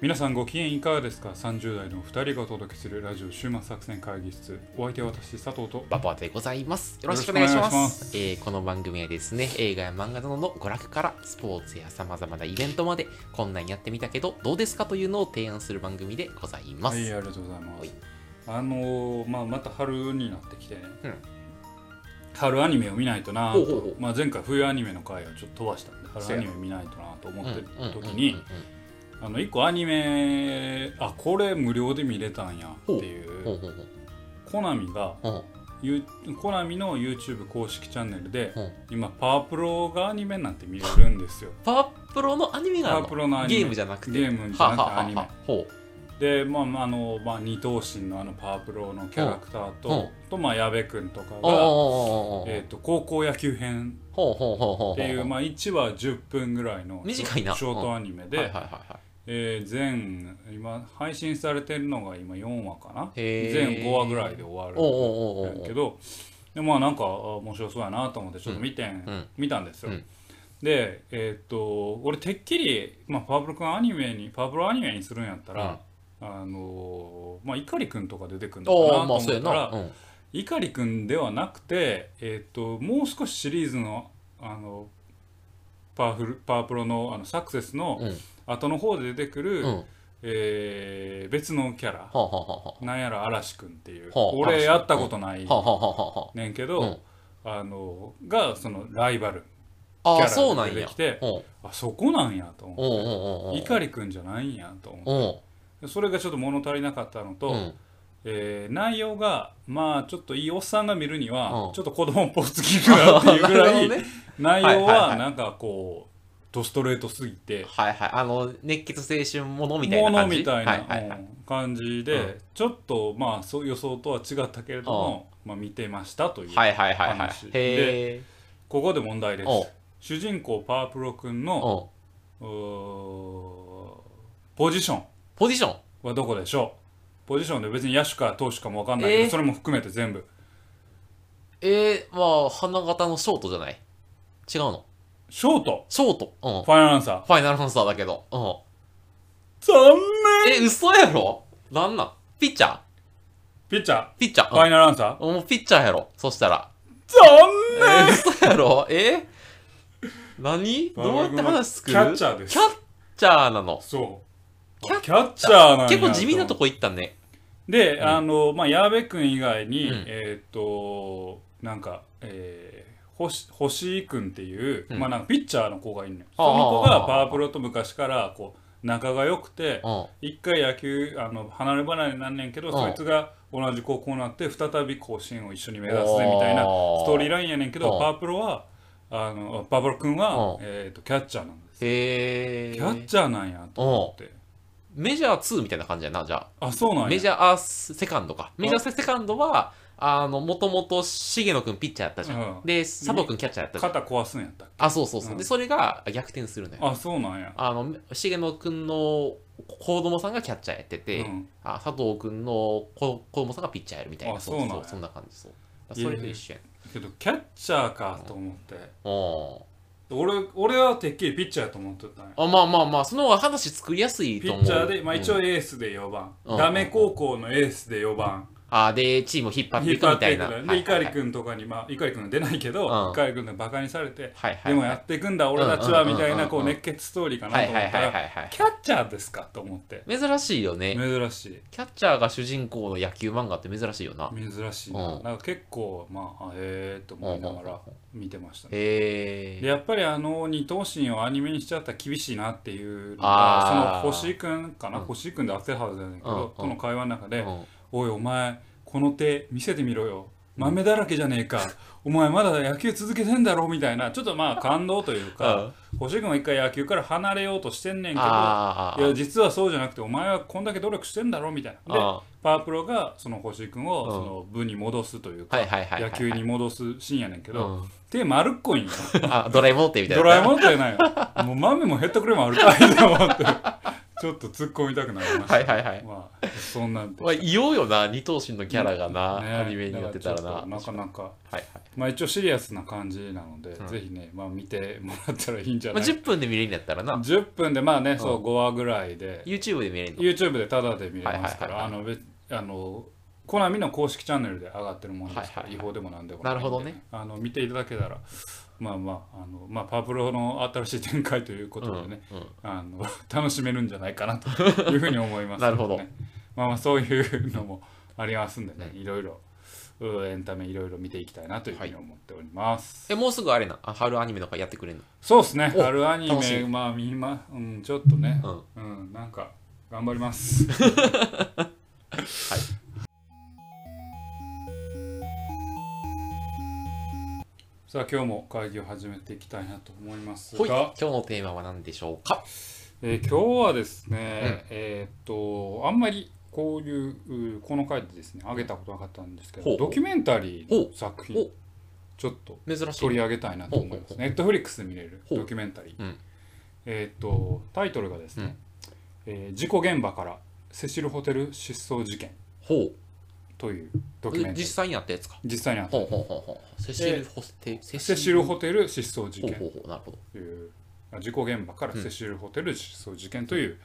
皆さんご機嫌いかがですか ?30 代の2人がお届けするラジオ週末作戦会議室。お相手は私、佐藤と。ババでございます。よろしくお願いします。えーこの番組はですね、映画や漫画などの娯楽からスポーツや様々なイベントまで、こんなんやってみたけど、どうですかというのを提案する番組でございます。はい、ありがとうございまはいす。あのーまあ、また春になってきてね、うん春アニメを見ないとなとほうほうほうまあ、前回冬アニメの回をちょっと飛ばしたんで、春アニメ見ないとなと思ってる時に、あの、一個アニメ、あ、これ無料で見れたんやっていう、ほう。ほうほうコナミが、コナミの YouTube 公式チャンネルで、今、パワープロがアニメになって見れるんですよ。パワープロのアニメがあるの？パワープロのアニメ。ゲームじゃなくて？ゲームじゃなくてアニメ。はほで、まあ、まああの、まあ、二頭身のあのパワープロのキャラクターと、う。んと、まあ、矢部君とかが、えっ、と、高校野球編。っていう、まあ、1話10分ぐらいの短いなショートアニメで、はいはいはいはい。えー全、今、配信されてるのが今4話かな？全5話ぐらいで終わるけど、でまあなんかあ面白そうやなと思ってちょっと見てん、うん。見たんですよ。うん。で、えーっと、俺てっきり、まあ、パワプロ君アニメに、パワプロアニメにするんやったら、あのーまあ、碇くんとか出てくるのかなと思ったら、碇くん。ではなくて、えーっと、もう少しシリーズの、あの、パワフル、パワプロのあのサクセスのうん。後の方で出てくる、うん。はえー別のキャラ、あはあはあはなんやら嵐くんっていう、はあ俺やったことないあ。はあはあはあはねんけど、うん。あのがそのライバル。あ。ああ、キャラそうなんや。で出てき。てうん。あそこなんやとうん思ってくんじゃないんやと思って。それがちょっと物足りなかったのと、うん。えー内容がまあちょっといいおっさんが見るには、うん。ちょっと子供っぽすぎるなっていうぐらい、ね。内容はいはいははい。なんかこうドストレートすぎて。はいはい。あの、熱血青春ものみたいなもの感じ。みたいな、はいはい。はい。うん感じで、うん。ちょっとまあそう予想とは違ったけれども、まあ、見てましたという、はいはいはいはい。話。へえ。ここで問題です。主人公パワープロ君のポジション。ポジション？はどこでしょう？ポジションで別に野手か投手かも分かんないけど、えー。それも含めて全部。えー、まあ、花形のショートじゃない？違うの？ショート。ショート。うん。ファイナルアンサー。ファイナルアンサーだけど。うん。残念。え、嘘やろ？なんなん？ピッチャー？ピッチャー。ピッチャー。ファイナルアンサー。うんもうピッチャーやろ。そしたら。残えー、嘘やろ？え？何？どうやって話作るキャッチャーです。キャッチャーなの。そう。キャッチャー。なんや結構地味なとこ行ったね。で、うん。あのまあ矢部君以外に、うん。えーっとなんかえー星星井君っていう、うん。まあなんかピッチャーの子がいるのよ。そあ。あの子がパワープロと昔からこう仲が良くてうん。一回野球あの離れ離れになんねんけど、うんそいつが同じ高校になって再び甲子園を一緒に目指すぜみたいなストーリーラインやねんけど、うんパワープロはあのパワープロ君は、うんえー、とキャッチャーなんです、へえ。キャッチャーなんやと思って、メジャー2みたいな感じやな、じゃあ。あそうなんや。メジャーセカンドか。メジャーセカンドは、あの、もともと重野くんピッチャーやったじゃん。うんで、佐藤くんキャッチャーやったじゃん。肩壊すんやったっけ？あ、そうそうそう。うんで、それが逆転するのよ。あそうなんや、あの、重野くんの子供さんがキャッチャーやってて、うんあ佐藤くんの子子供さんがピッチャーやるみたいな。あそうなんやそんな感じ、そう。それと一緒やん。けどキャッチャーかと思って、お俺俺はてっきりピッチャーやと思ってたんやあまあまあまあ、その方が話作りやすいと思う。ピッチャーで、まあ、一応うんエースで4番、うんダメ高校のエースで4番、あで、チームを引っ張っていくみたていくのはいで、碇君とかに、まあ、碇君は出ないけど、うん碇君でバカにされて、はいはい。でもやっていくんだ、俺たちは、みたいな、こう、熱血ストーリーかなと思ったら。キャッチャーですかと思って。珍しいよね。珍しい。キャッチャーが主人公の野球漫画って珍しいよな。珍しいな。うんなんか結構、まあ、あへえと思いながら見てましたね。へえ。でやっぱりあの二頭身をアニメにしちゃったら厳しいなっていうのがその星井くんかな、うん星井くんで当てるはずだけど、うんうんこの会話の中で「うんおいお前この手見せてみろよ。豆だらけじゃねえか。お前まだ野球続けてんだろ」みたいな。ちょっとまあ感動というか、星井くんは一回野球から離れようとしてんねんけど。いや実はそうじゃなくてお前はこんだけ努力してんだろ？みたいな。であ。パワープロがその星井くんをうん。その部に戻すというか、野球に戻すシーンやねんけど、うん。手丸っこいんよ。あドラえもんってみたいな。ドラえもんってないよ。もう豆もヘッドクレームあるかいと思って。ちょっと突っ込みたくなりました、はいはいはい。まあそんなんでまあ、いようよな、二頭身のキャラがな、ねアニメになってたらな。らなかなかはいはい。まあ一応シリアスな感じなので、うん。ぜひねまあ見てもらったらいいんじゃまあ、ない10分で見れるんやったらな、10分でまあね、そううん5話ぐらいで。YouTube で見れるの。YouTube でタダで見れますからあの別あのコナミの公式チャンネルで上がってるものですから、はいはいはい。違法でもなんでもないんでなるほどね。あの見ていただけたらまあまああの、まあ、パワプロの新しい展開ということでね、うんうん。あの 楽しめるんじゃないかなと いうふうに思いますなるほど。まあまあそういうのもありますんでね、いろいろうエンタメいろいろ見ていきたいなというふうに思っております、え、もうすぐあれな、あ春アニメとかやってくれるの？そうですね。お春アニメまあ見まうんちょっとね。うん。うん、なんか頑張ります。さあ今日も会議を始めていきたいなと思いますほい、今が、日のテーマは何でしょうか？えー今日はですね、えーっとあんまりこういううこの回でですね上げたことなかったんですけどドキュメンタリーの作品ちょっと珍しい。取り上げたいなと思います。ネットフリックスで見れるドキュメンタリー。うん。えーっとタイトルがですね、えー事故現場からセシルホテル失踪事件。ほというドう。キュメンタリー。実際にあったやつか。実際にあったほうほうほうほう。セシルホテセセシルホテル失踪事件ほうほうほう。なるほど。というあ事故現場からセシルホテル失踪事件という、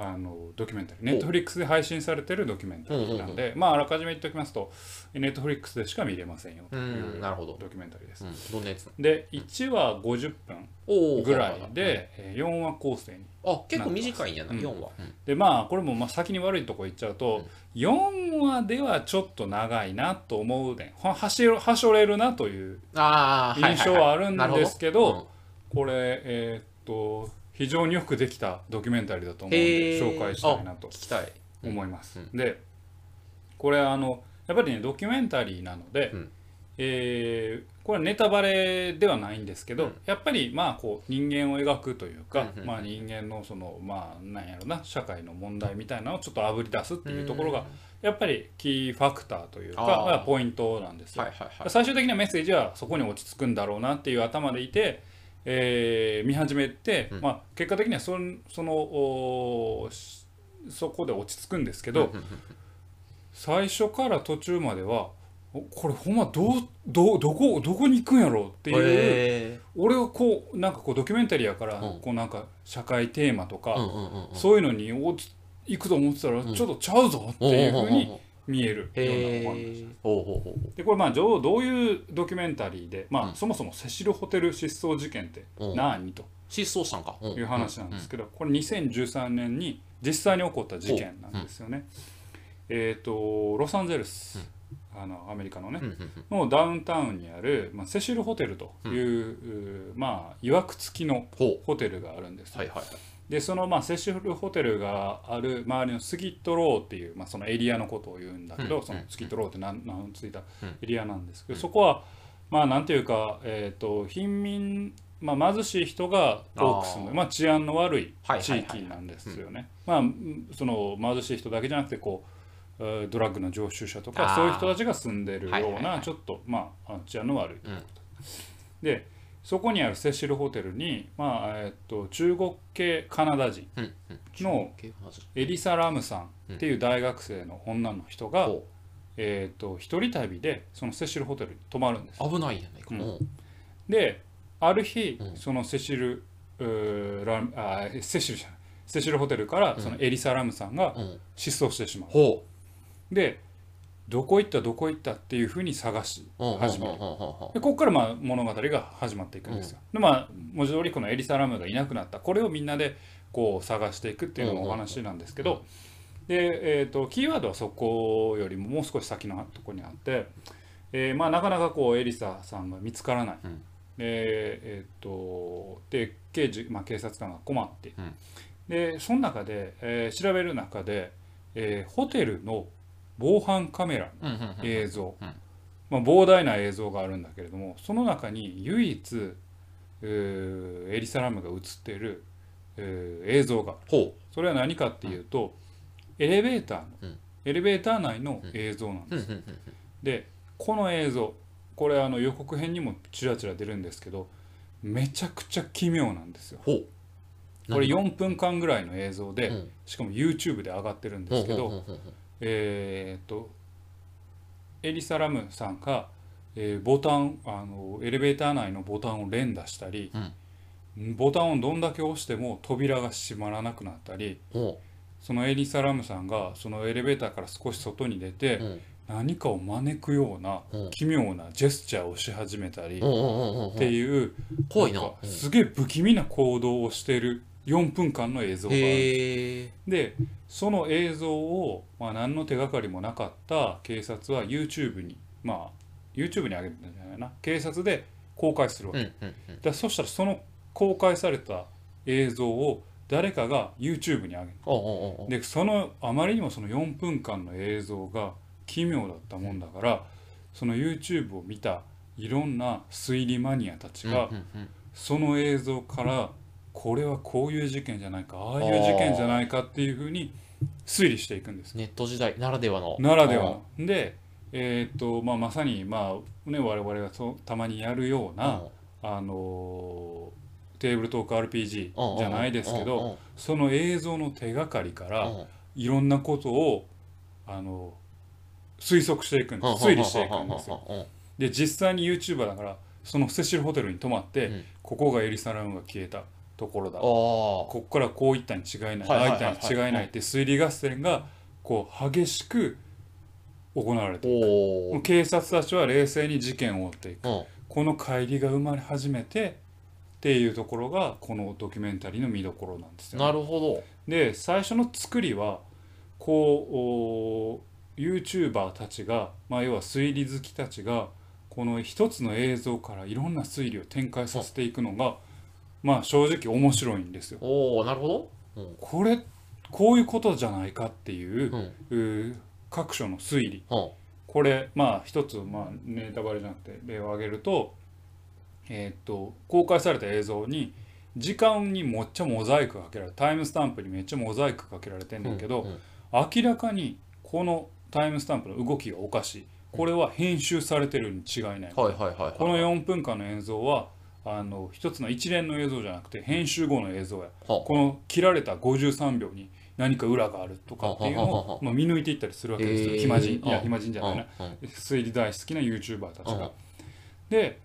あのドキュメンタリー。ネットフリックスで配信されてるドキュメンタリーなんで、まああらかじめ言っておきますとネットフリックスでしか見れませんよといううんなるほど。ドキュメンタリーです。うん。で1話50分ぐらいでえー4話構成にあ、結構短いんやな、うん。4話。うん。でまあこれもまあ先に悪いとこ言っちゃうと、4話ではちょっと長いなと思うねははしろはしょれるなというああ、印象はあるんですけど。うん。これえーっと非常によくできたドキュメンタリーだと思うんへでー紹介したいなと聞きたい。思います。うんでこれあのやっぱりねドキュメンタリーなので、うんえーこれはネタバレではないんですけど、うんやっぱりまあこう人間を描くというか、うんうんまあ、人間のそのまあなんやろな社会の問題みたいなのをちょっとあぶり出すっていうところがやっぱりキーファクターというかまあ、ポイントなんですよ。はいはいはい。最終的なメッセージはそこに落ち着くんだろうなっていう頭でいて、えー見始めて、うん。まあ、結果的にはそんそのそこで落ち着くんですけど、最初から途中まではおこれほんまどうどうどこどこに行くんやろうっていう、へ俺はこうなんかこうドキュメンタリーやから、うん。こうなんか社会テーマとか、そういうのに行くと思ってたら、ん。ちょっとちゃうぞっていうふうに見えるようなへ本ですえ。ほうほうほうでこれまあどうどういうドキュメンタリーで、まあうん。そもそもセシルホテル失踪事件ってうん。何と？失踪したんか？いう話なんですけど、これ2013年に実際に起こった事件なんですよね。えっ、とロサンゼルス、あのアメリカのね、うん。うん。うん。のダウンタウンにある、まあ、セシルホテルという、うまあいわくつきのほホテルがあるんですよ。う。はいはいはい。でそのまあセシルホテルがある周りのスギットローっていう、まあ、そのエリアのことを言うんだけど、うん。そのスギットローって名名のついたうん。エリアなんですけど、そこはまあなんていうか、えー、と貧民、まあ、貧しい人が多く住むまあ、治安の悪い地域なんですよね。まあうんその貧しい人だけじゃなくてこうえードラッグの常習者とかそういう人たちが住んでるようはないちょっとまあ治安の悪いうん。でそこにあるセシルホテルに、まあえー、と中国系カナダ人うんうん。のエリサ・ラムさんっていう大学生の女の人が、ほえー、と一人旅でそのセシルホテルに泊まるんです。う危ないやないか。うん。うんである日、うん。そのセシルラムあセシルじゃない。セシルホテルからそのエリサ・ラムさんがうん。失踪してしまう、ほでどこ行ったどこ行ったっていうふうに探し始める。でここからまあ物語が始まっていくんですよ、でまあ文字通りこのエリサ・ラムがいなくなったこれをみんなでこう探していくっていうのもお話なんですけど、で、えー、とキーワードはそこよりももう少し先のところにあって、えーまあ、なかなかこうエリサさんが見つからない、うん。でえー、とで刑事、まあ、警察官が困って、うん。でその中で、えー調べる中で、えーホテルの防犯カメラうんうんうん映像、うん。まあ、膨大な映像があるんだけれどもその中に唯一エリサラムが映っている映像がそれは何かっていうと、エレベーターの、うん。エレベーター内の映像なんです、でこの映像これあの予告編にもちらちら出るんですけどめちゃくちゃ奇妙なんですよ。これ4分間ぐらいの映像で、うん。しかも YouTube で上がってるんですけど、えーっとエリサ・ラムさんが、えーボタンあのエレベーター内のボタンを連打したり、ボタンをどんだけ押しても扉が閉まらなくなったりそのエリサ・ラムさんがそのエレベーターから少し外に出て、うん。何かを招くようなうん。奇妙なジェスチャーをし始めたり、うんうんうんうんっていうすげえ不気味な行動をしてる4分間の映像がある。でその映像を、まあ、何の手がかりもなかった警察は YouTube にまあ YouTube に上げるんじゃないな。警察で公開するわけ、うんうんうん。だそしたらその公開された映像を誰かが YouTube に上げるおうおうおうでそのあまりにもその4分間の映像が奇妙だったもんだからその YouTube を見たいろんな推理マニアたちがうんうんうん。その映像からこれはこういう事件じゃないかああいう事件じゃないかっていうふうに推理していくんです。ネット時代ならではの。ならではの。で、えーっとまあ、まさに、まあね、我々がそうたまにやるような、あのーテーブルトーク RPG じゃないですけどその映像の手がかりからいろんなことをあの推測していくんです。推理していくんですよ。で実際に YouTuber だからそのセシルホテルに泊まって、うん。ここがエリサラムが消えたところだ。あここからこういったに違いない、ああいったに違いないって推理合戦がこう激しく行われていく。警察たちは冷静に事件を追っていく。うん。この乖離が生まれ始めてっていうところがこのドキュメンタリーの見どころなんですよね、なるほど。で最初の作りはこうお YouTuber たちが、まあ、要は推理好きたちがこの一つの映像からいろんな推理を展開させていくのがまあ正直面白いんですよ。おおなるほど。これこういうことじゃないかっていう,、うん。うー各所の推理。うん。これまあ一つ、まあ、ネタバレじゃなくて例を挙げると,、えーっと公開された映像に時間にめっちゃモザイクがかけられタイムスタンプにめっちゃモザイクかけられてんだけど、うんうん。明らかにこのタイムスタンプの動きがおかしい。これは編集されてるに違いない、はいはいはいはいこの4分間の映像はあの一つの一連の映像じゃなくて編集後の映像や。はこの切られた53秒に何か裏があるとかっていうのを、まあ、見抜いていったりするわけですよ、暇人いやうん暇人じゃないな。推理大好きな YouTuber たちうんが。で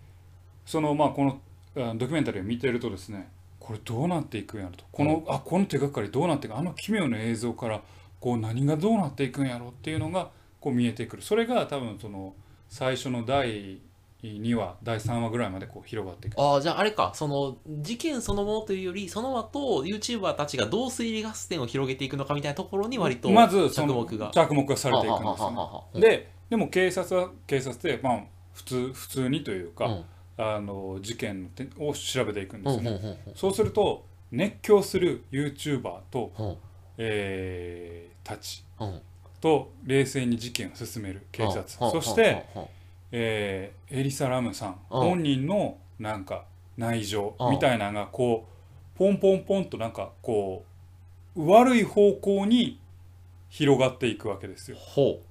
そのまあこのあドキュメンタリーを見てるとですねこれどうなっていくんやろと。このあこの手がかりどうなっていくあの奇妙な映像からこう何がどうなっていくんやろっていうのがこう見えてくる。それが多分その最初の第2話第3話ぐらいまでこう広がっていく。ああじゃああれか。その事件そのものというよりその後 YouTuber たちがどう推理合戦を広げていくのかみたいなところに割とまずその着目が。着目がされていくんですよねででも警察は警察でまあ普通普通にというか、うん。あの事件を調べていくんですよね、そうすると熱狂する YouTuber と、うん。えーたちうん。と冷静に事件を進める警察、うん。そして、うんえーエリサ・ラムさん、うん本人のなんか内情うんみたいなのがこうポンポンポンとなんかこう悪い方向に広がっていくわけですよ。ほう。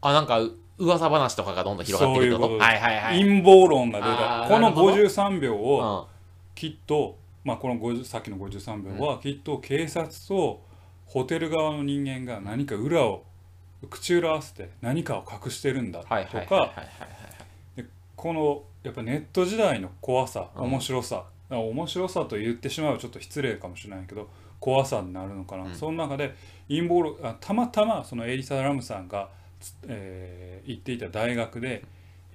あなんかう噂話とかがどんどん広がっていくと陰謀論が出た。このなるほど。53秒をうん。きっと、まあ、この50さっきの53秒はきっと警察とホテル側の人間が何か裏を口裏合わせて何かを隠してるんだとかこのやっぱネット時代の怖さうん。面白さ、面白さと言ってしまうとちょっと失礼かもしれないけど怖さになるのかな、うん。その中で陰謀論あたまたまそのエリサ・ラムさんが、つえー行っていた大学で、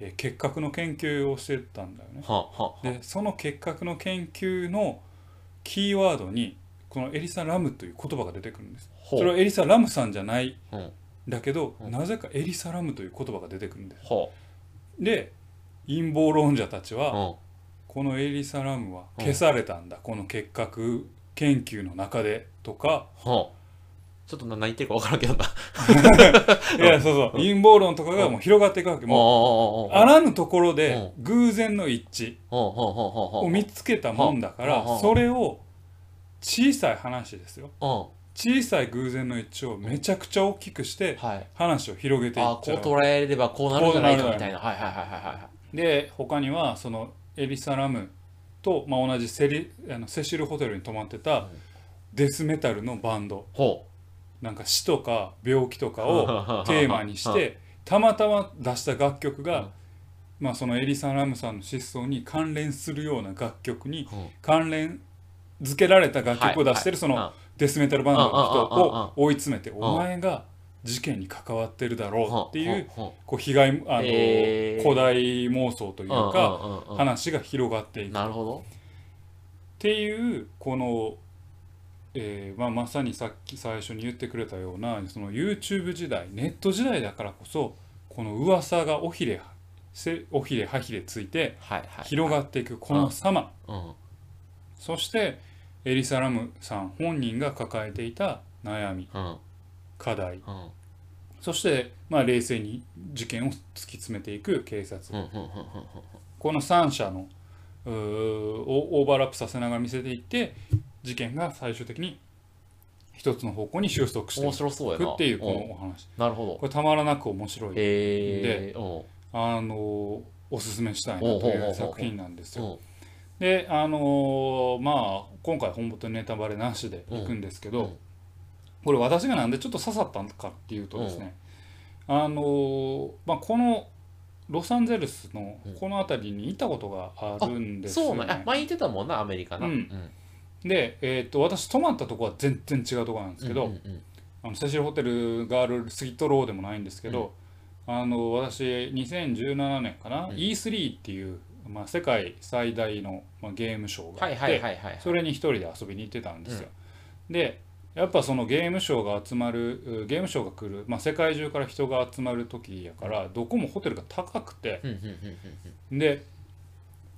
えー結核の研究をしてたんだよね。はあはあでその結核の研究のキーワードにこのエリサ・ラムという言葉が出てくるんです。ほそうれはエリサ・ラムさんじゃないうんだけど、うん。なぜかエリサ・ラムという言葉が出てくるんです。ほで陰謀論者たちは、ううん。このエリサ・ラムは消されたんだ、この結核研究の中でとか、ちょっとな何言ってるか分からんけどな。いやそうそう。陰謀論とかがもう広がっていくわけ。もうもあらぬところで偶然の一致を見つけたもんだからうん。それを小さい話ですよ。うん小さい偶然の一致をめちゃくちゃ大きくしてはい。話を広げていっあちゃう。こう捉えればこうなるんじゃないかみたいな。はいはいはいはいはい。で他にはそのエリサ・ラムと、まあ、同じセリあのセシルホテルに泊まってたデスメタルのバンド。ほなんか死とか病気とかを テーマにしてたまたま出した楽曲が、うん。まあ、そのエリサ・ラムさんの失踪に関連するような楽曲にうん。関連付けられた楽曲を出してるそのデスメタルバンドの人を追い詰めてんお前が事件に関わってるだろうっていううんこう被害あの古代妄想といううんか話が広がっていく。っなるほど。ていうこのえーまあ、まさにさっき最初に言ってくれたようなその YouTube 時代ネット時代だからこそこの噂がおひれせおひれはひれついて広がっていくこの様。うん。そしてエリサ・ラムさん本人が抱えていた悩みうん。課題。うん。そして、まあ、冷静に事件を突き詰めていく警察。うんうんうんうんこの3者のうーをオーバーラップさせながら見せていって事件が最終的に一つの方向に収束してい面白そうやな。くっていうこうん。のお話。なるほど。これたまらなく面白い。えー。うん。あのおすすめしたいなという作品なんですよ。うんであのまあ今回本当にネタバレなしでいくんですけど、うん。これ私がなんでちょっと刺さったのかっていうとですね、あのまあこのロサンゼルスのこの辺りに行ったことがあるんですよそうなんや。ね。前言ってたもんなアメリカな。うん。で、えー、と私泊まったとこは全然違うとこなんですけど、うんうんうん。あのセシルホテルがあるスギットローでもないんですけど、あの私2017年かな、うん。E3 っていう、まあ、世界最大の、まあ、ゲームショーがあって、はいはいはいはいそれに一人で遊びに行ってたんですよ。でやっぱそのゲームショーが集まるうゲームショーが来る、まあ、世界中から人が集まる時やからどこもホテルが高くて。うんうんうんうん。で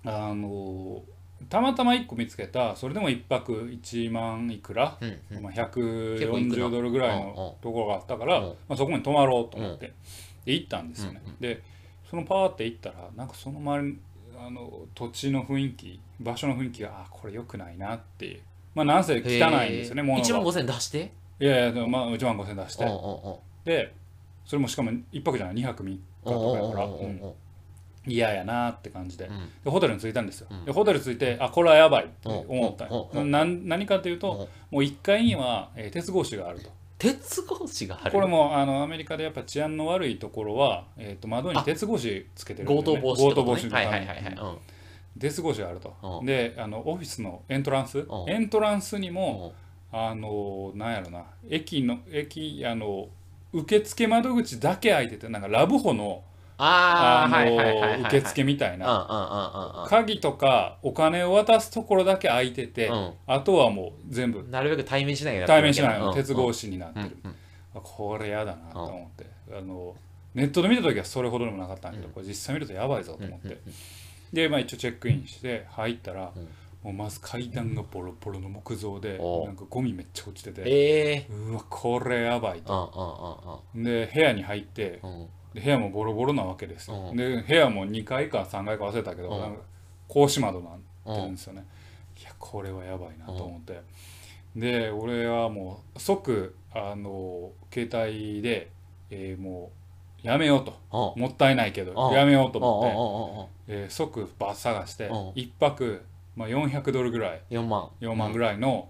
あのたまたま1個見つけたそれでも1泊1万いくら、うんうん。まあ、結構いくな。140ドルぐらいうんうんのところがあったから、うんまあ、そこに泊まろうと思って、で行ったんですよね。うんうん。でそのパーって行ったらなんかその周りあの土地の雰囲気場所の雰囲気があこれ良くないなっていうまあなんせ汚いんですよね物1万が5000出して？いやいやまあ1万5000出して。でそれもしかも1泊じゃない？2泊3日とかやから。うんうん。やなって感じで。うん。でホテルに着いたんですよ、うん。でホテル着いてあこれはやばいって思った何かというと、う。んもう1階には、えー鉄格子があると鉄格子がある。これもあのアメリカでやっぱ治安の悪いところは、えー、と窓に鉄格子つけてるね、強盗防止ね。強盗防止はいはいはいはい。うん。鉄格子があると、うん。であのオフィスのエントランス、うん。エントランスにも、うん。あのなんやろな。駅の駅あの受付窓口だけ開いててなんかラブホのあの受付みたいな。うん鍵とかお金を渡すところだけ開いてて、うん。あとはもう全部うんなるべく対面しない対面しないうんの鉄格子になってる、うんうん。あこれやだなと思って、あのネットで見た時はそれほどでもなかったんだけど、これ実際見るとやばいぞと思って、で、まあ、一応チェックインして入ったら、うん。もうまず階段がボロボロの木造でなんかゴミめっちゃ落ちててええうわこれやばいうんとうんで部屋に入って部屋もボロボロなわけですよ。うん。で部屋も2階か3階か忘れたけどうん。格子窓になってるうんんですよね。いやこれはやばいなと思って。で俺はもう即あの携帯で、えーもうやめようと。うん。もったいないけどうん。やめようと思って、えー即バッ探してうん。1泊、まあ、400ドルぐらい。4万。4万ぐらいの,、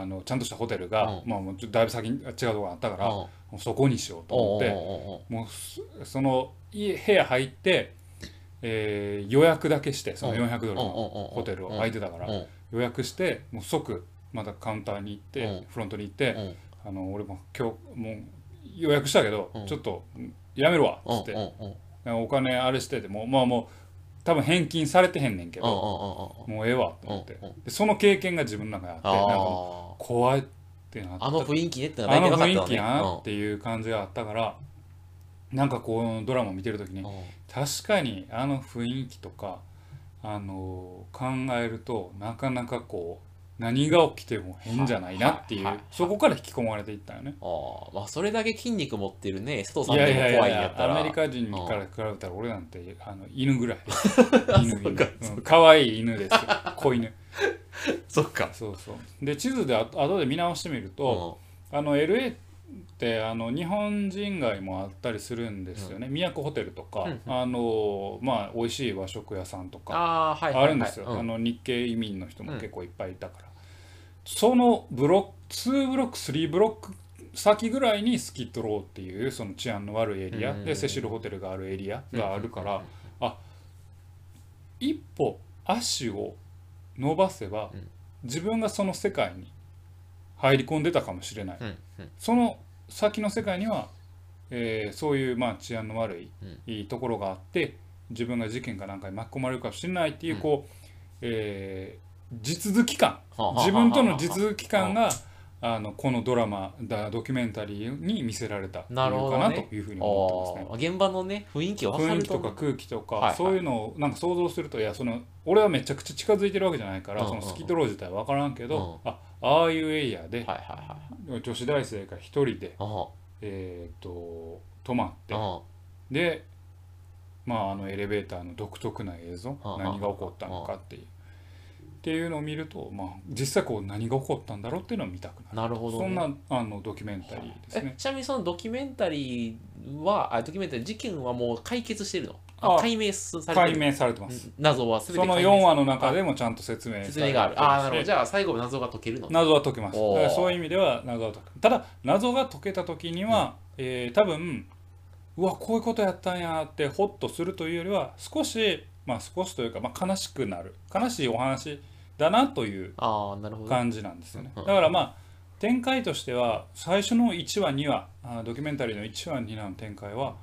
あのちゃんとしたホテルが、うん。まあ、もうだいぶ先に違うところがあったから、そこにしようと思って、もうすその家部屋入って、えー予約だけしてその400ドルのホホテルを空いてたからうん。予約してもう即またカウンターに行って、うん。フロントに行って、うん。あの俺も今日もう予約したけど、うん。ちょっとやめるわっつって、お金あれしててもまあもう多分返金されてへんねんけど、うんもうええわと思って、でその経験が自分の中にあってなんか怖いってなった。ああの雰囲気ねってのがあの雰囲気なよっていう感じがあったから、なんかこのドラマ見てる時にね確かにあの雰囲気とか、あの考えるとなかなかこう何が起きても変じゃないなっていうそこから引き込まれていったよね。ああまあそれだけ筋肉持ってるね佐藤さいんでも怖いんやったら。アメリカ人から比べたら俺なんてあの犬ぐらい。犬犬。そうか。うん可愛い犬ですよ。子犬。そっか。そうそう。で地図であ後で見直してみると、うあの LA ってあの日本人街もあったりするんですよね、都ホテルとか、うんあのまあ美味しい和食屋さんとかあるんですよ、うん。あの日系移民の人も結構いっぱいいたから、そのブロック2ブロック3ブロック先ぐらいにスキットローっていうその治安の悪いエリア。うん。でセシルホテルがあるエリアがあるから、うん一歩足を伸ばせば、うん。自分がその世界に入り込んでたかもしれない、うんうん。その先の世界には、えーそういうまあ治安の悪い,、いいところがあって自分が事件かなんかに巻き込まれるかもしれないっていう、うん。こう、えー地続き感自分との地続き感があのこのドラマだドキュメンタリーに見せられたなるほどね理由かなというふうに思ってますね。現場のね雰囲気分かると雰囲気とか空気とか、はい。はいそういうのをなんか想像するといやその俺はめちゃくちゃ近づいてるわけじゃないから、うんうんうん。そのスキットロー自体は分からんけど、あああいうエリアではいはいはい女子大生が一人で、あえー、と泊まってあで、まあ、あのエレベーターの独特な映像うんうん何が起こったのかっていう。っていうのを見ると、まあ、実際こう何が起こったんだろうっていうのを見たくなる。なるほど、ね、そんなあのドキュメンタリーですね。えちなみにそのドキュメンタリーはあドキュメンタリー事件はもう解決してるの？あ解明されてる？解明されてます。謎はその解明4話の中でもちゃんと説明説明がある。ああなるほど。じゃあ最後謎が解けるの？謎は解けます。そういう意味では謎は解けただ謎が解けた時には、えー多分うわこういうことやったんやってホッとするというよりは少しまあ少しというか、まあ、悲しくなる。悲しいお話だなという感じなんですよね。うん。だからまあ展開としては最初の1話2話あードキュメンタリーの1話2話の展開は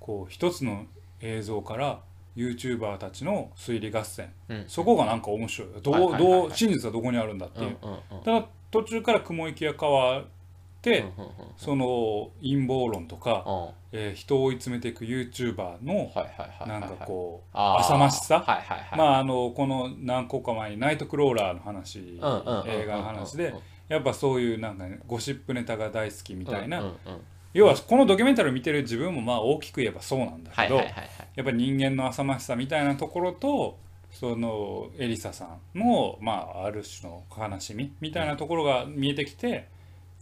こう一つの映像から YouTuber たちの推理合戦。うん。そこがなんか面白い。どう,、はい真実はどこにあるんだっていう、ただ途中から雲行きが変その陰謀論とか、うん。えー人を追い詰めていく YouTuber のはいはいはいはいなんかこうあー。浅ましさ？はいはいはい。まああのこの何個か前にナイトクローラーの話うんうんうんう画の話でやっぱそういうなんかねゴシップネタが大好きみたいな、うんうんうん要はこのドキュメンタリーを見てる自分もまあ大きく言えばそうなんだけど、はいはいはいはい。やっぱり人間の浅ましさみたいなところとそのエリサさんの、まあ、ある種の悲しみみたいなところが見えてきて、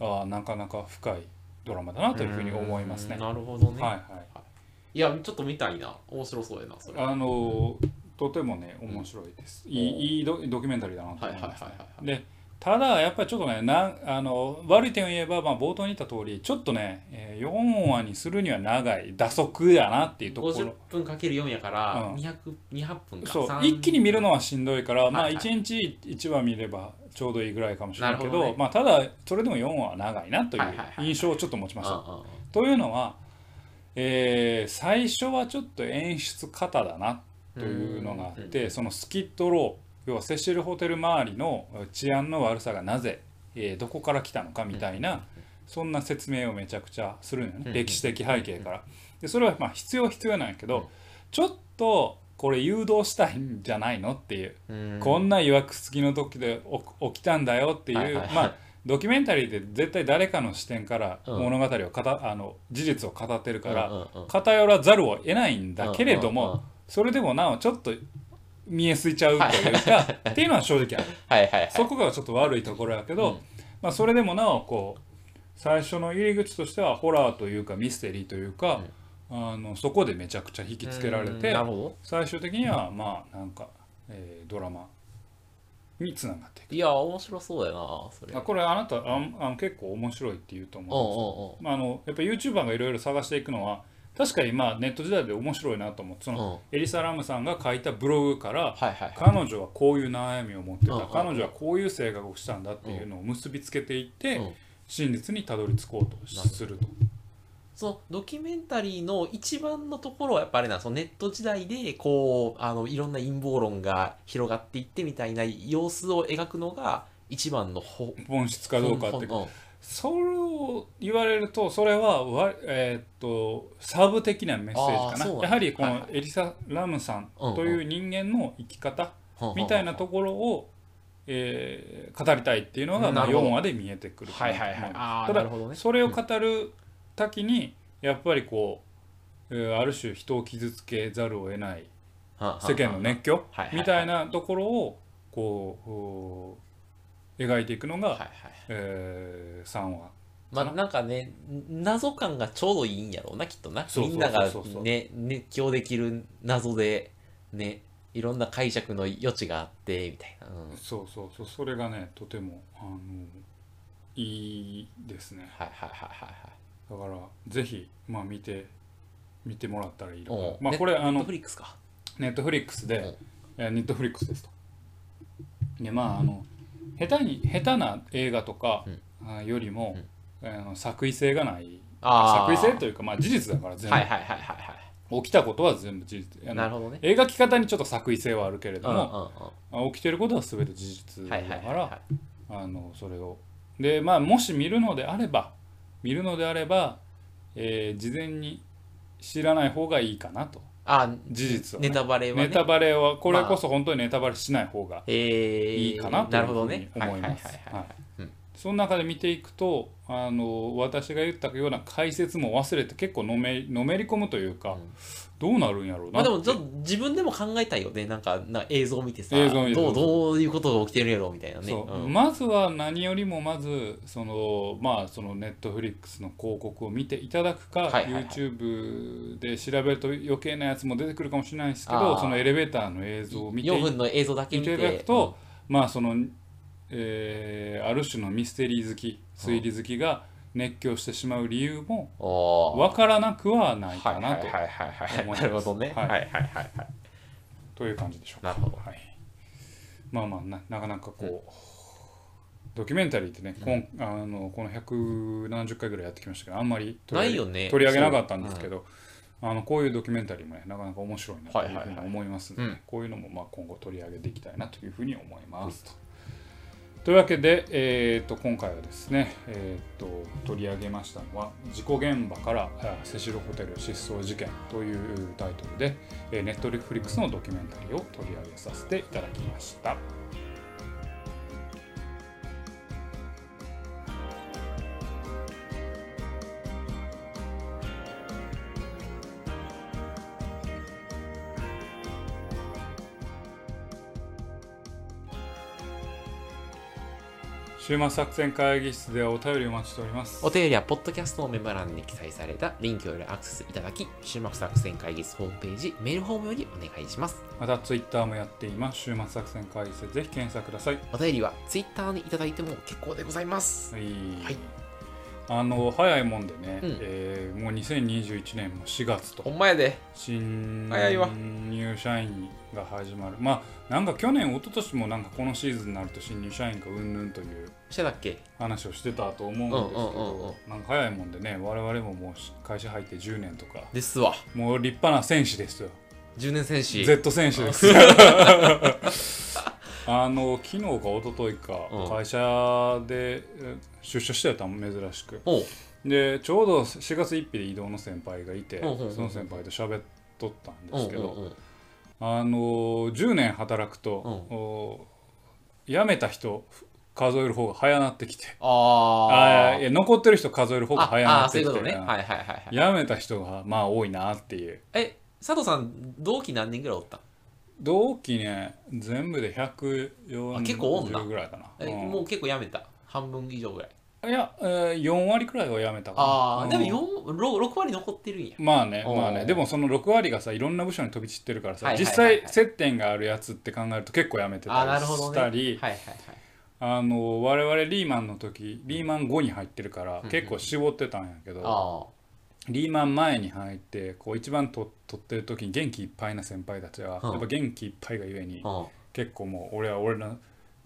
ああなかなか深いドラマだなというふうに思いますね。うんなるほどね、はいはい。い、やちょっと見たいな。面白そうやなそれ。あのとてもね面白いです。いいいいドドキュメンタリーだなと思います。でただやっぱりちょっとねなんあの悪い点を言えば、まあ、冒頭に言った通りちょっとね、えー4話にするには長い打足やなっていうところ。50分かける4やからうん。200 200分か。そう3一気に見るのはしんどいから、まあはい。はい1日1話見ればちょうどいいぐらいかもしれないけどね。まあ、ただそれでも4話は長いなという印象をちょっと持ちました。というのは、えー最初はちょっと演出型だなというのがあって、そのスキットロー要はセシルホテル周りの治安の悪さがなぜ、えーどこから来たのかみたいな、そんな説明をめちゃくちゃするのよね、うん歴史的背景から。でそれはまあ必要は必要なんやけど、うん。ちょっとこれ誘導したいんじゃないのっていう、うん。こんないわくつきの時で起きたんだよっていう、はいはい。はいまあドキュメンタリーで絶対誰かの視点からうん。物語をかた、あの事実を語ってるから、うんうんうん。偏らざるを得ないんだけれども、うんうんうんそれでもなおちょっと見えすいちゃうというかっていうのは正直ある。はいはいはい。そこがちょっと悪いところやけど、うん。まあ、それでもなおこう最初の入り口としてはホラーというかミステリーというか、あのそこでめちゃくちゃ引きつけられうんて最終的にはまあなんか、えードラマにつながっていく。どいや面白そうやなそれ。あこれあなたあんあの結構面白いって言うとうん思うんですよ、まあ、あのやっぱ YouTuber がいろいろ探していくのは確かにまあネット時代で面白いなと思ってその、エリサ・ラムさんが書いたブログから彼女はこういう悩みを持ってた、彼女はこういう性格をしたんだっていうのを結びつけていって、うん。真実にたどり着こうとすると。そのドキュメンタリーの一番のところはやっぱあれなそのネット時代でこうあのいろんな陰謀論が広がっていってみたいな様子を描くのが一番のほ本質かどうかって。それを言われるとそれはわ、えーっとサブ的なメッセージかな。やはりこのエリサ・ラムさんという人間の生き方みたいなところを、えー語りたいっていうのが、まあ、4なるほど。話で見えてくるただなるほどね。それを語る時にやっぱりこう、えーある種人を傷つけざるを得ない世間の熱狂みたいなところをこう描いていくのが、はいはいえ3話まあなんかね謎感がちょうどいいんやろうなきっとな。みんながね熱狂できる謎でねいろんな解釈の余地があってみたいな、うん、そうそうそうそれがねとてもあのいいですね。はいはいはいはいはいだからぜひまあ見て見てもらったらいいのまあこれあネットのフリックスか。ネットフリックスうんでえーネットフリックスですと。でまああの下手に下手な映画とかあよりも、あの作為性がない。あ作為性いというかまあ事実だから全部、はいはいはいはいは起きたことは全部事実。なるほどね。描き方にちょっと作為性はあるけれどうんうんも、うん。あ起きてることは全て事実だからあのそれを。でまあもし見るのであれば見るのであれば、えー事前に知らない方がいいかなと。あ事実はね、ネタバレはね。ネタバレはこれこそ本当にネタバレしない方がえーいいかなというふうに思います。はいはいはい。はい。うん。その中で見ていくとあの私が言ったような解説も忘れて結構のめのめり込むというか、うんどうなるんやろうなまあでもちょっと自分でも考えたいよね。なんかな映像を見てさ映像を見てどうどういうことが起きてるんやろうみたいなね。そう。うん。まずは何よりもまずそのまあそのネットフリックスの広告を見ていただくか、はいはいはい。YouTube で調べると余計なやつも出てくるかもしれないですけあどー。そのエレベーターの映像を見て4分の映像だけ見て。見ていただくと、まあその、えーある種のミステリー好き推理好きが熱狂してしまう理由も分からなくはないかなと、思います。なるほどね。ははいいはいはいはい。という感じでしょうか。なるほど。はい、まあまあななかなかこう、ドキュメンタリーってね、こんあのこの170回ぐらいやってきましたけどあんまり取り上げないよね。取り上げなかったんですけど、あのこういうドキュメンタリーもねなかなか面白いなというふうに思いますので、うん。こういうのもまあ今後取り上げていきたいなというふうに思います。と。というわけで、えー、と今回はですね、えー、と取り上げましたのは「事故現場からセシルホテル失踪事件」というタイトルで、ネットリフリックスのドキュメンタリーを取り上げさせていただきました。週末作戦会議室ではお便りをお待ちしております。お便りはポッドキャストのメモ欄に記載されたリンクよりアクセスいただき終幕作戦会議室ホームページメールフォームよりお願いしますまたツイッターもやっています。週末作戦会議室でぜひ検索ください。お便りはツイッターにいただいても結構でございますはい。はいあの早いもんでね、うん。えーもう2021年も4月と。ほんまやで。新入社員が始まる。まあなんか去年一昨年もなんかこのシーズンになると新入社員がうんぬんという話をしてたと思うんですけどなんか早いもんでね我々ももう会社入って10年とか。ですわ。もう立派な戦士ですよ。10年戦士。Z 選手です あの昨日か一昨日かうん。会社でえ出所してたの珍しく。でちょうど4月1日で移動の先輩がいてその先輩と喋っとったんですけどあの10年働くとお辞めた人数える方が早なってきて。ああいや残ってる人数える方が早なってきて。辞めた人がまあ多いなっていう。え佐藤さん同期何人ぐらいおった同期ね全部で140あ結構おんな。ぐらいかな、え、うん。もう結構やめた？半分以上ぐらい。いや、えー、4割くらいは辞めたかな。ああ、でもうん4 6割残ってるんや。まあねまあね。でもその6割がさいろんな部署に飛び散ってるからさ、実際接点があるやつって考えると結構辞めてあたりしたり、はいはいはいあの我々リーマンの時リーマン後に入ってるからうん結構絞ってたんやけど、あリーマン前に入ってこう一番と取ってる時に元気いっぱいな先輩たちは、うんやっぱ元気いっぱいがゆえに、あ。うん結構もう俺は俺の道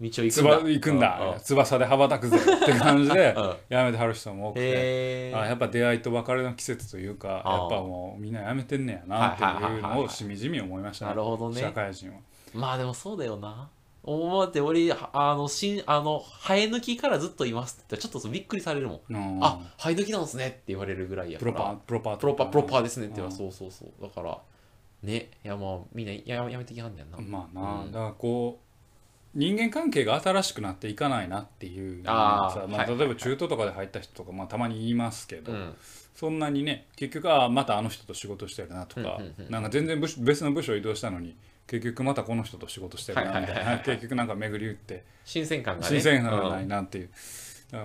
を行くつんだくんだ、翼で羽ばたくぜ。って感じでうんやめてはる人も多くて。あやっぱ出会いと別れの季節というかやっぱもうみんなやめてんねやなっていうのをしみじみ思いましたなるほどね。社会人は。まあでもそうだよな思って俺あのしんあの生え抜きからずっといますって言ったらちょっとびっくりされるもん、うんあ生え抜きなんですねって言われるぐらいやから。プロパープロパープロパプロパーですねって言わうんそうそうそう。だからねいやまあみんなややめてきはんねんな、まあな、うん。だからこう人間関係が新しくなっていかないなっていうあーさまあ、はい。例えば中途とかで入った人とか、まあ、たまに言いますけど、うん。そんなにね結局あーまたあの人と仕事してるなとか、うんうんうん。なんか全然部署別の部署移動したのに結局またこの人と仕事してるなみたいな。い 結局なんか巡り打って。新鮮感がね。新鮮感がないなっていう。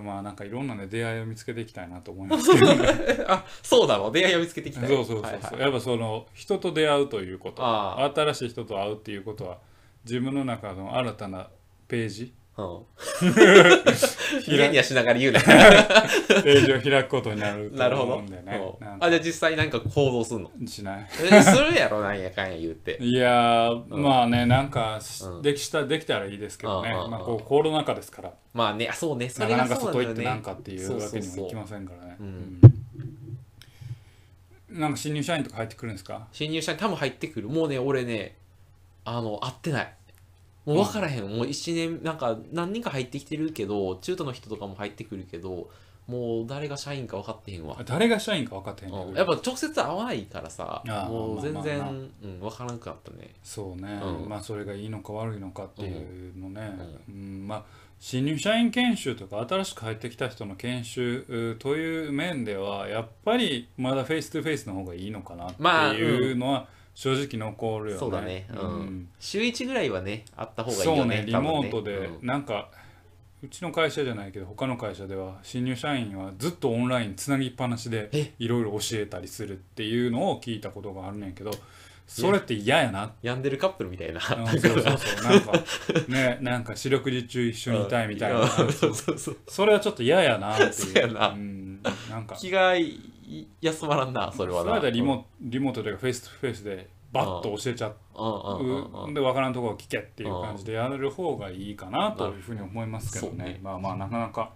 まあなんかいろんなね出会いを見つけていきたいなと思いますけど。ね あそうだろう出会いを見つけてきたそうそうそうそう、はいはい。やっぱその人と出会うということ。あ。新しい人と会うっていうことは自分の中の新たなページうん。ニヤニヤしながら言うな。ページを開くことになるとなるほど、思うんだよね。うんなんか。あじゃあ実際なんか行動すんの？しない。えするやろなんやかんや言って。いやー、うん。まあねなんかしうん。できしたできたらいいですけどね、うんうんうん。まあ、こうコロナ禍ですから。まあねあそうね。そなれかなか外行ってなんかっていうわけにもいきませんからね。うん。うん。なんか新入社員とか入ってくるんですか？新入社員多分入ってくる。もうね俺ねあの会ってないもう分からへん、もう1年なんか何人か入ってきてるけど中途の人とかも入ってくるけどもう誰が社員か分かってへんわ、誰が社員か分かってへんねんうん。やっぱ直接会わないからさあーもう全然、まあまあまあ。うん、分からなくなったね。そうね、うん。まあそれがいいのか悪いのかっていうのね、うん。まあ新入社員研修とか新しく入ってきた人の研修うという面ではやっぱりまだフェイストゥフェイスの方がいいのかなっていうのは正直残るよね。そうだね。うん。ん。週1ぐらいはねあった方がいいそうよねねリ多分ね。モートで、うん。なんかうちの会社じゃないけど他の会社では新入社員はずっとオンラインつなぎっぱなしでえ？いろいろ教えたりするっていうのを聞いたことがあるねんけどそれって嫌やな。病んでるカップルみたいな。うんそうそうそう。なんかねなんか四六時中一緒にいたいみたいな、うん。そうそうそう。それはちょっと嫌やなっていう。そうやな。うん、なんか。気が休まらんなそれはな。リモリモートでフェイストゥフェイスでバッと教えちゃう、で分からんところを聞けっていう感じでやる方がいいかなというふうに思いますけどね。ね。まあまあなかなか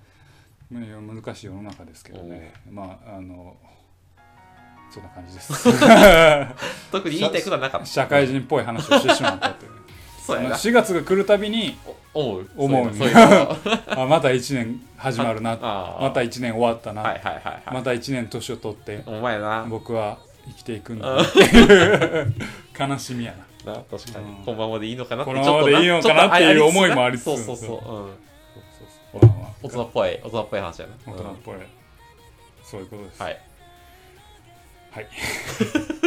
ね難しい世の中ですけどね。まああのそんな感じです。特に言いたいことはなかった。社会人っぽい話をしてしまったというそうやな。4月が来るたびに思う。思う。あまた1年始まるな。あまた1年終わったな、はいはいはいはい。また1年年を取ってお前な。僕は生きていくんだ。っていう 悲しみやな。な確かに、うん。このままでいいのかなって。このままでいいのかなっていう思いもありつつ。そうそうそう、うん、そうそう大人っぽい。大人っぽい話やな、大人っぽい、そういうことです。はい。はい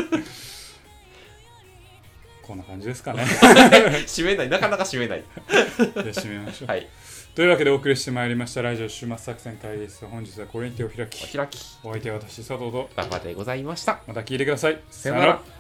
こんな感じですかね。締めない。なかなか締めない。じゃあ締めましょう、はい。というわけでお送りしてまいりました。ラジオ終末作戦会議室本日はこれにてお開き。お開き。お相手は私佐藤と。バカでございました。また聞いてください。さよなら